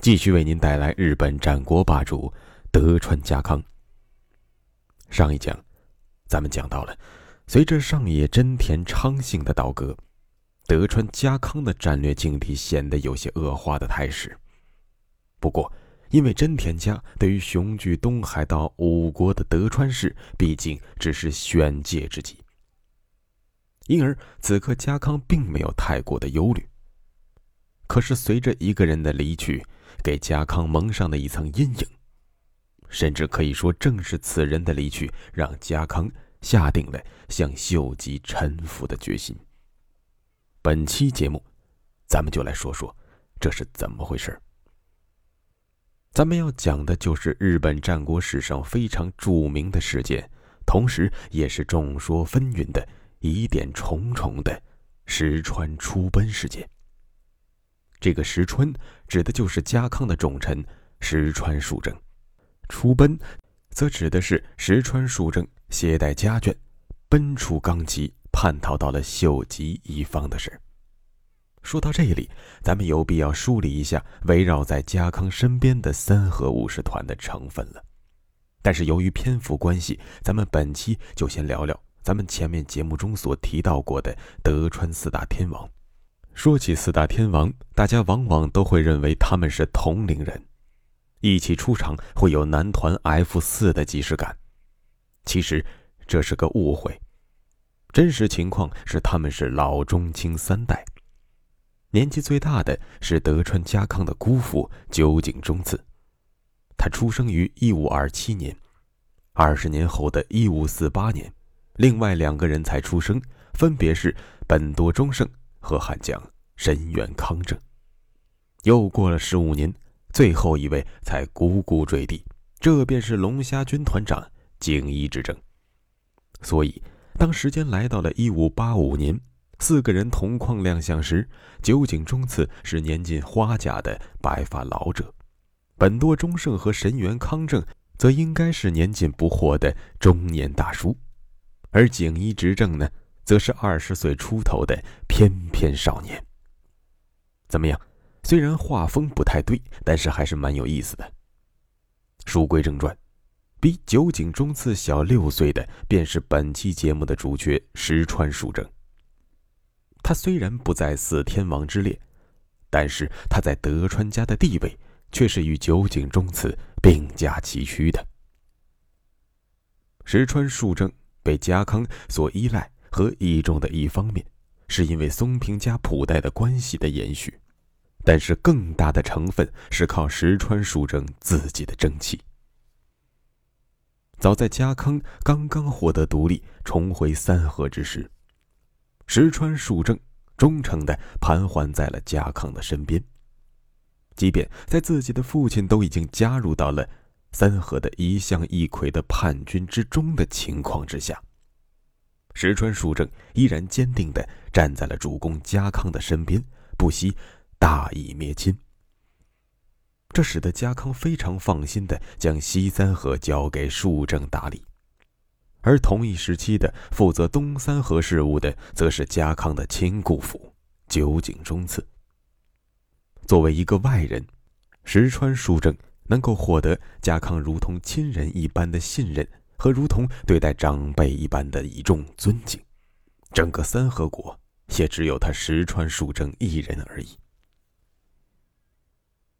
继续为您带来日本战国霸主德川家康。上一讲，咱们讲到了，随着上野真田昌幸的倒戈，德川家康的战略境地显得有些恶化的态势。不过，因为真田家对于雄踞东海道五国的德川氏，毕竟只是选界之计，因而此刻家康并没有太过的忧虑。可是随着一个人的离去，给家康蒙上的一层阴影，甚至可以说，正是此人的离去，让家康下定了向秀吉臣服的决心。本期节目，咱们就来说说这是怎么回事咱们要讲的就是日本战国史上非常著名的事件，同时也是众说纷纭的疑点重重的石川出奔事件。这个石川指的就是家康的重臣石川数正，出奔，则指的是石川数正携带家眷，奔出纲崎，叛逃到了秀吉一方的事。说到这里，咱们有必要梳理一下围绕在家康身边的三河武士团的成分了。但是由于篇幅关系，咱们本期就先聊聊咱们前面节目中所提到过的德川四大天王。说起四大天王，大家往往都会认为他们是同龄人，一起出场会有男团 F 四的即视感。其实这是个误会，真实情况是他们是老中青三代。年纪最大的是德川家康的姑父酒井忠次，他出生于一五二七年，二十年后的一五四八年，另外两个人才出生，分别是本多忠胜。和汉江神原康正，又过了十五年，最后一位才咕咕坠地，这便是龙虾军团长景一之争。所以，当时间来到了一五八五年，四个人同框亮相时，酒井忠次是年近花甲的白发老者，本多忠胜和神原康正则应该是年近不惑的中年大叔，而景一执政呢？则是二十岁出头的翩翩少年。怎么样？虽然画风不太对，但是还是蛮有意思的。书归正传，比酒井忠次小六岁的，便是本期节目的主角石川数正。他虽然不在四天王之列，但是他在德川家的地位却是与酒井忠次并驾齐驱的。石川数正被家康所依赖。和倚重的一方面，是因为松平家谱代的关系的延续，但是更大的成分是靠石川数正自己的争气。早在家康刚刚获得独立、重回三河之时，石川数正忠诚的盘桓在了家康的身边，即便在自己的父亲都已经加入到了三河的一向一揆的叛军之中的情况之下。石川数正依然坚定地站在了主公家康的身边，不惜大义灭亲。这使得家康非常放心地将西三河交给数正打理，而同一时期的负责东三河事务的，则是家康的亲姑父酒井忠次。作为一个外人，石川数正能够获得家康如同亲人一般的信任。和如同对待长辈一般的倚重尊敬，整个三河国也只有他石川数正一人而已。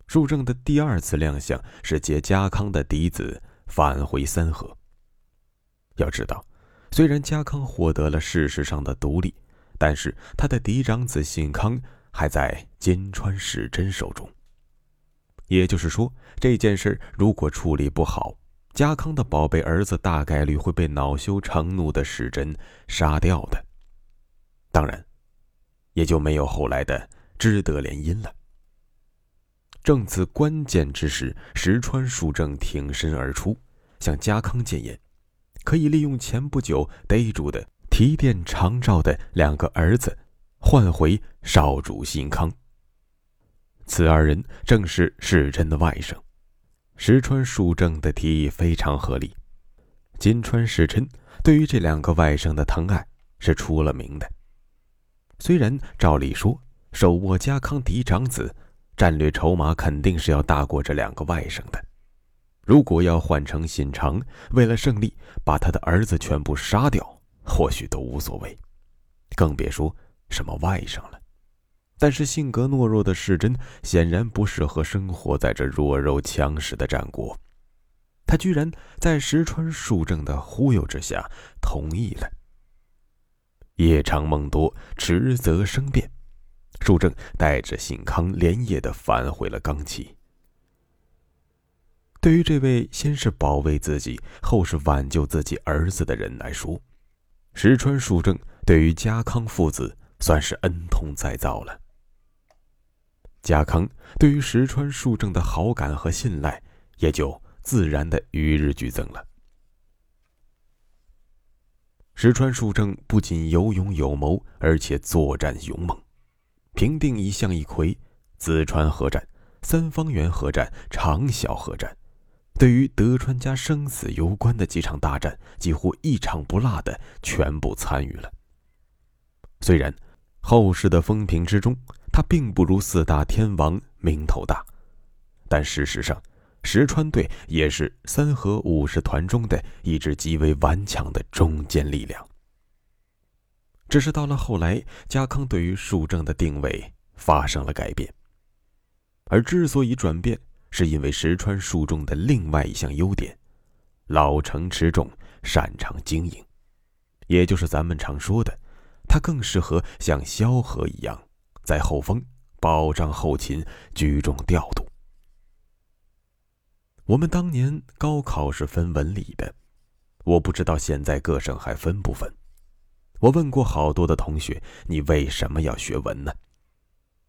数正的第二次亮相是接家康的嫡子返回三河。要知道，虽然家康获得了事实上的独立，但是他的嫡长子信康还在金川史真手中。也就是说，这件事如果处理不好，家康的宝贝儿子大概率会被恼羞成怒的史真杀掉的，当然，也就没有后来的知德联姻了。正此关键之时，石川树正挺身而出，向家康谏言，可以利用前不久逮住的提电长照的两个儿子，换回少主信康。此二人正是世真的外甥。石川树正的提议非常合理。金川世琛对于这两个外甥的疼爱是出了名的。虽然照理说，手握家康嫡长子。战略筹码肯定是要大过这两个外甥的。如果要换成信长，为了胜利把他的儿子全部杀掉，或许都无所谓，更别说什么外甥了。但是性格懦弱的世真显然不适合生活在这弱肉强食的战国，他居然在石川树正的忽悠之下同意了。夜长梦多，迟则生变。树正带着信康连夜的返回了冈崎。对于这位先是保卫自己，后是挽救自己儿子的人来说，石川树正对于家康父子算是恩同再造了。家康对于石川树正的好感和信赖，也就自然的与日俱增了。石川树正不仅有勇有谋，而且作战勇猛。平定一向一揆、淄川合战、三方原合战、长筱合战，对于德川家生死攸关的几场大战，几乎一场不落的全部参与了。虽然后世的风评之中，他并不如四大天王名头大，但事实上，石川队也是三河武士团中的一支极为顽强的中坚力量。只是到了后来，家康对于树正的定位发生了改变。而之所以转变，是因为石川树正的另外一项优点：老成持重，擅长经营，也就是咱们常说的，他更适合像萧何一样，在后方保障后勤，居中调度。我们当年高考是分文理的，我不知道现在各省还分不分。我问过好多的同学，你为什么要学文呢？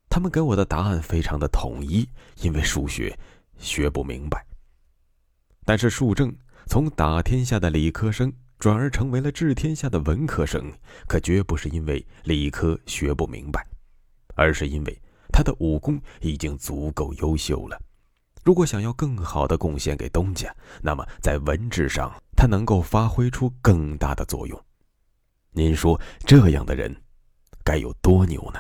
他们给我的答案非常的统一，因为数学学不明白。但是树正从打天下的理科生转而成为了治天下的文科生，可绝不是因为理科学不明白，而是因为他的武功已经足够优秀了。如果想要更好的贡献给东家，那么在文治上他能够发挥出更大的作用。您说这样的人，该有多牛呢？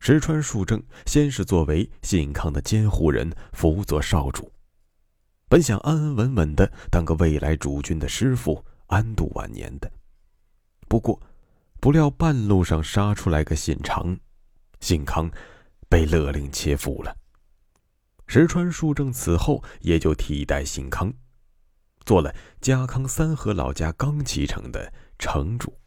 石川树正先是作为信康的监护人辅佐少主，本想安安稳稳的当个未来主君的师傅，安度晚年的。不过，不料半路上杀出来个信长，信康被勒令切腹了。石川树正此后也就替代信康。做了家康三河老家刚启城的城主，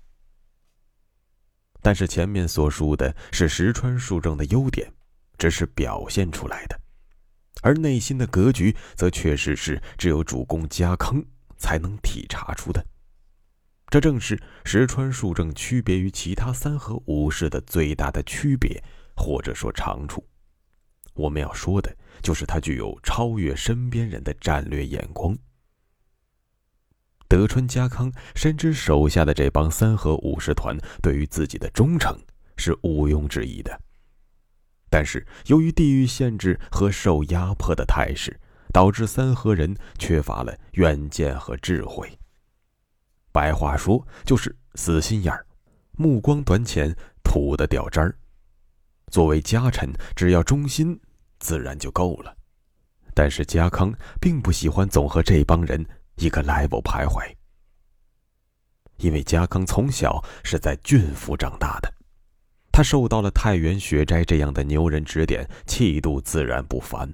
但是前面所述的是石川树正的优点，只是表现出来的，而内心的格局则确实是只有主公家康才能体察出的。这正是石川树正区别于其他三河武士的最大的区别，或者说长处。我们要说的就是他具有超越身边人的战略眼光。德川家康深知手下的这帮三河武士团对于自己的忠诚是毋庸置疑的，但是由于地域限制和受压迫的态势，导致三河人缺乏了远见和智慧。白话说就是死心眼儿，目光短浅，土的掉渣儿。作为家臣，只要忠心，自然就够了。但是家康并不喜欢总和这帮人。一个 level 徘徊，因为家康从小是在郡府长大的，他受到了太原雪斋这样的牛人指点，气度自然不凡。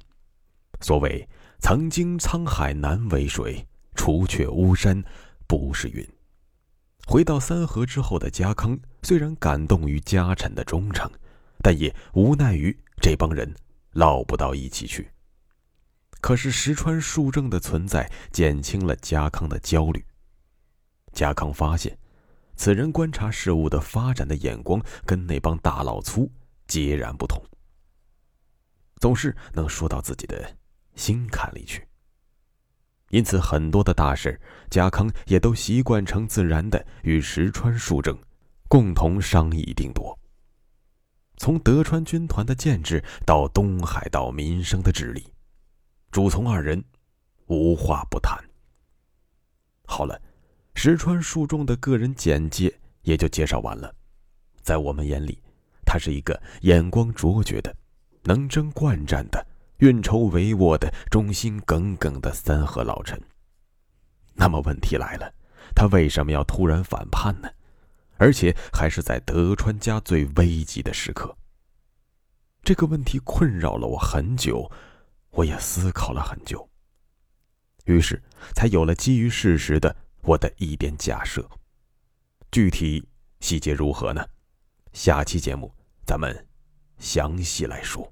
所谓“曾经沧海难为水，除却巫山不是云”。回到三河之后的家康，虽然感动于家臣的忠诚，但也无奈于这帮人唠不到一起去。可是石川树正的存在减轻了家康的焦虑。家康发现，此人观察事物的发展的眼光跟那帮大老粗截然不同。总是能说到自己的心坎里去。因此，很多的大事，家康也都习惯成自然的与石川数正共同商议定夺。从德川军团的建制到东海道民生的治理，主从二人无话不谈。好了，石川数仲的个人简介也就介绍完了。在我们眼里，他是一个眼光卓绝的、能征惯战的。运筹帷幄的、忠心耿耿的三河老臣。那么问题来了，他为什么要突然反叛呢？而且还是在德川家最危急的时刻。这个问题困扰了我很久，我也思考了很久。于是才有了基于事实的我的一点假设。具体细节如何呢？下期节目咱们详细来说。